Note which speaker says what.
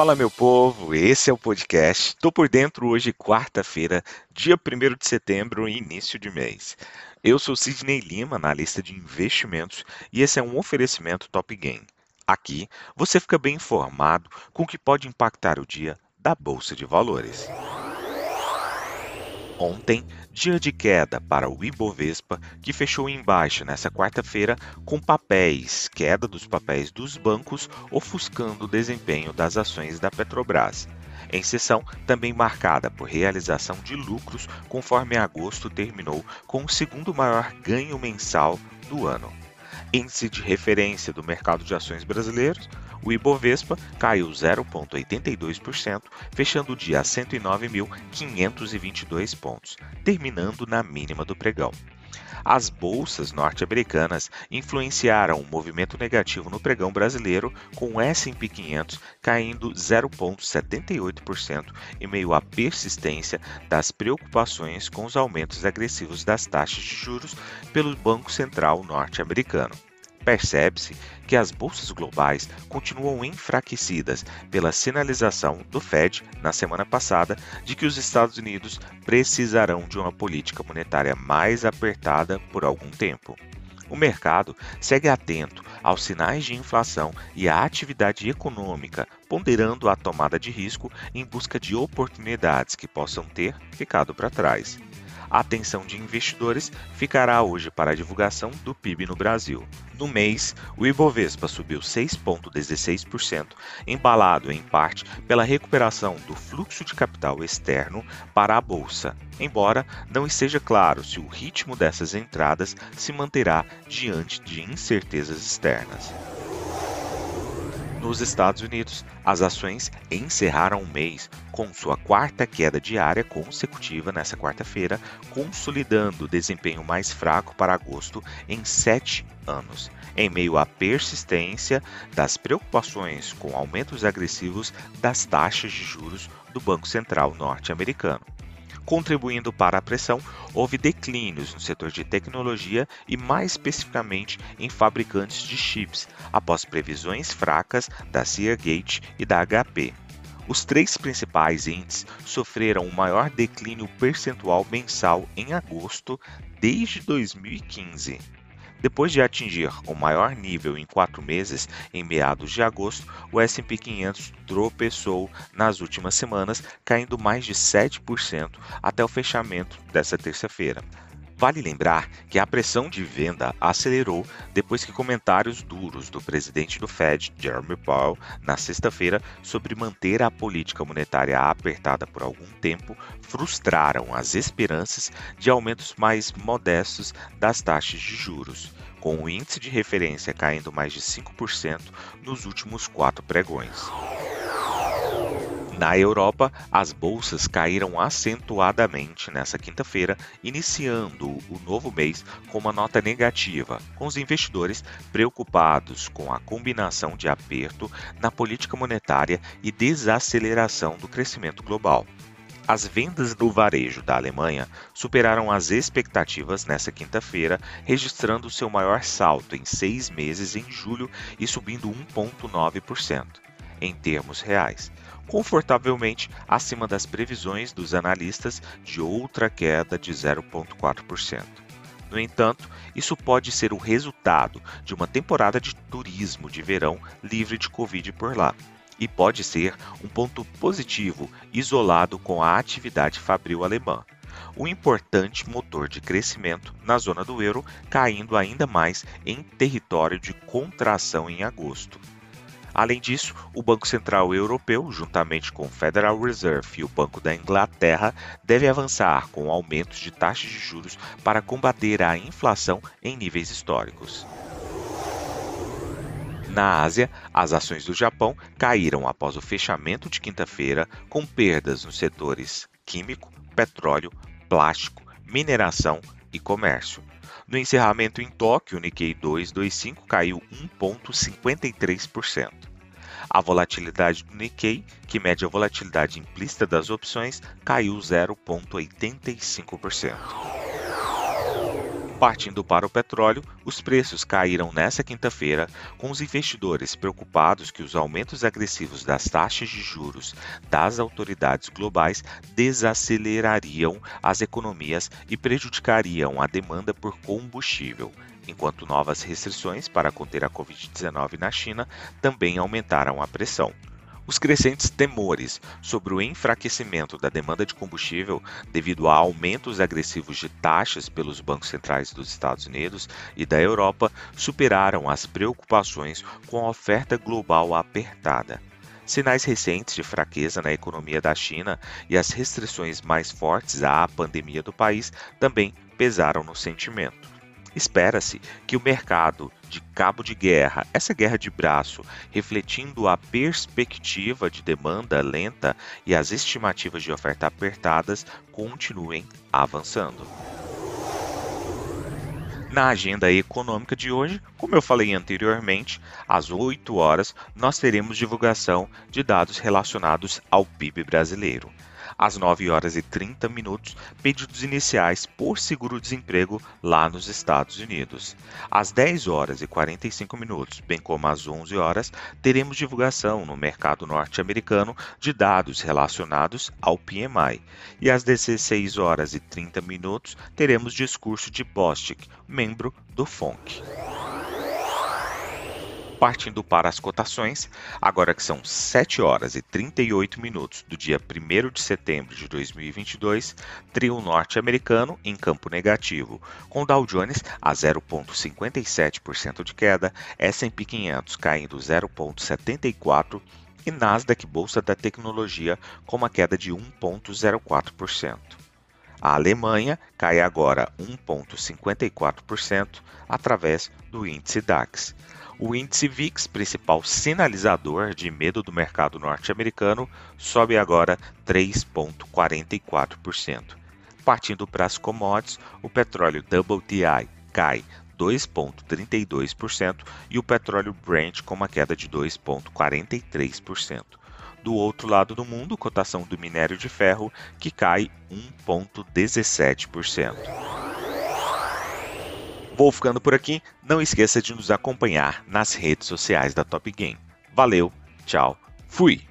Speaker 1: Fala meu povo, esse é o podcast. Tô por dentro hoje, quarta-feira, dia 1 de setembro, início de mês. Eu sou Sidney Lima, analista de investimentos, e esse é um oferecimento Top Game. Aqui você fica bem informado com o que pode impactar o dia da Bolsa de Valores. Ontem, dia de queda para o Ibovespa, que fechou em baixa nesta quarta-feira com papéis, queda dos papéis dos bancos, ofuscando o desempenho das ações da Petrobras. Em sessão também marcada por realização de lucros, conforme agosto terminou com o segundo maior ganho mensal do ano. Índice de referência do mercado de ações brasileiros, o Ibovespa caiu 0,82%, fechando o dia a 109.522 pontos, terminando na mínima do pregão. As bolsas norte-americanas influenciaram o movimento negativo no pregão brasileiro, com o S&P 500 caindo 0,78% em meio à persistência das preocupações com os aumentos agressivos das taxas de juros pelo Banco Central norte-americano. Percebe-se que as bolsas globais continuam enfraquecidas pela sinalização do Fed na semana passada de que os Estados Unidos precisarão de uma política monetária mais apertada por algum tempo. O mercado segue atento aos sinais de inflação e à atividade econômica, ponderando a tomada de risco em busca de oportunidades que possam ter ficado para trás. A atenção de investidores ficará hoje para a divulgação do PIB no Brasil. No mês, o Ibovespa subiu 6,16%, embalado em parte pela recuperação do fluxo de capital externo para a bolsa, embora não esteja claro se o ritmo dessas entradas se manterá diante de incertezas externas. Nos Estados Unidos, as ações encerraram o mês com sua quarta queda diária consecutiva nesta quarta-feira, consolidando o desempenho mais fraco para agosto em sete anos, em meio à persistência das preocupações com aumentos agressivos das taxas de juros do Banco Central norte-americano. Contribuindo para a pressão, houve declínios no setor de tecnologia e, mais especificamente, em fabricantes de chips, após previsões fracas da Seagate e da HP. Os três principais índices sofreram o maior declínio percentual mensal em agosto desde 2015. Depois de atingir o maior nível em quatro meses, em meados de agosto, o S&P 500 tropeçou nas últimas semanas, caindo mais de 7% até o fechamento desta terça-feira. Vale lembrar que a pressão de venda acelerou depois que comentários duros do presidente do Fed, Jeremy Powell, na sexta-feira sobre manter a política monetária apertada por algum tempo frustraram as esperanças de aumentos mais modestos das taxas de juros, com o índice de referência caindo mais de 5% nos últimos quatro pregões. Na Europa, as bolsas caíram acentuadamente nesta quinta-feira, iniciando o novo mês com uma nota negativa, com os investidores preocupados com a combinação de aperto na política monetária e desaceleração do crescimento global. As vendas no varejo da Alemanha superaram as expectativas nesta quinta-feira, registrando seu maior salto em seis meses em julho e subindo 1,9% em termos reais confortavelmente acima das previsões dos analistas de outra queda de 0,4%. No entanto, isso pode ser o resultado de uma temporada de turismo de verão livre de Covid por lá, e pode ser um ponto positivo isolado com a atividade fabril alemã. Um importante motor de crescimento na zona do euro, caindo ainda mais em território de contração em agosto. Além disso, o Banco Central Europeu, juntamente com o Federal Reserve e o Banco da Inglaterra, deve avançar com aumentos de taxas de juros para combater a inflação em níveis históricos. Na Ásia, as ações do Japão caíram após o fechamento de quinta-feira, com perdas nos setores químico, petróleo, plástico, mineração e comércio. No encerramento em Tóquio, o Nikkei 225 caiu 1,53%. A volatilidade do Nikkei, que mede a volatilidade implícita das opções, caiu 0,85%. Partindo para o petróleo, os preços caíram nesta quinta-feira, com os investidores preocupados que os aumentos agressivos das taxas de juros das autoridades globais desacelerariam as economias e prejudicariam a demanda por combustível, enquanto novas restrições para conter a Covid-19 na China também aumentaram a pressão. Os crescentes temores sobre o enfraquecimento da demanda de combustível devido a aumentos agressivos de taxas pelos bancos centrais dos Estados Unidos e da Europa superaram as preocupações com a oferta global apertada. Sinais recentes de fraqueza na economia da China e as restrições mais fortes à pandemia do país também pesaram no sentimento. Espera-se que o mercado de cabo de guerra, essa guerra de braço, refletindo a perspectiva de demanda lenta e as estimativas de oferta apertadas, continuem avançando. Na agenda econômica de hoje, como eu falei anteriormente, às 8 horas nós teremos divulgação de dados relacionados ao PIB brasileiro às 9 horas e 30 minutos, pedidos iniciais por seguro-desemprego lá nos Estados Unidos. Às 10 horas e 45 minutos, bem como às 11 horas, teremos divulgação no mercado norte-americano de dados relacionados ao PMI. E às 16 horas e 30 minutos, teremos discurso de Bostic, membro do FONC. Partindo para as cotações, agora que são 7 horas e 38 minutos do dia 1 de setembro de 2022, trio norte-americano em campo negativo, com Dow Jones a 0,57% de queda, S&P 500 caindo 0,74% e Nasdaq Bolsa da Tecnologia com uma queda de 1,04%. A Alemanha cai agora 1,54% através do índice DAX. O índice VIX, principal sinalizador de medo do mercado norte-americano, sobe agora 3,44%. Partindo para as commodities, o petróleo WTI cai 2,32% e o petróleo Brent com uma queda de 2,43%. Do outro lado do mundo, cotação do minério de ferro que cai 1,17%. Vou ficando por aqui. Não esqueça de nos acompanhar nas redes sociais da Top Game. Valeu, tchau, fui!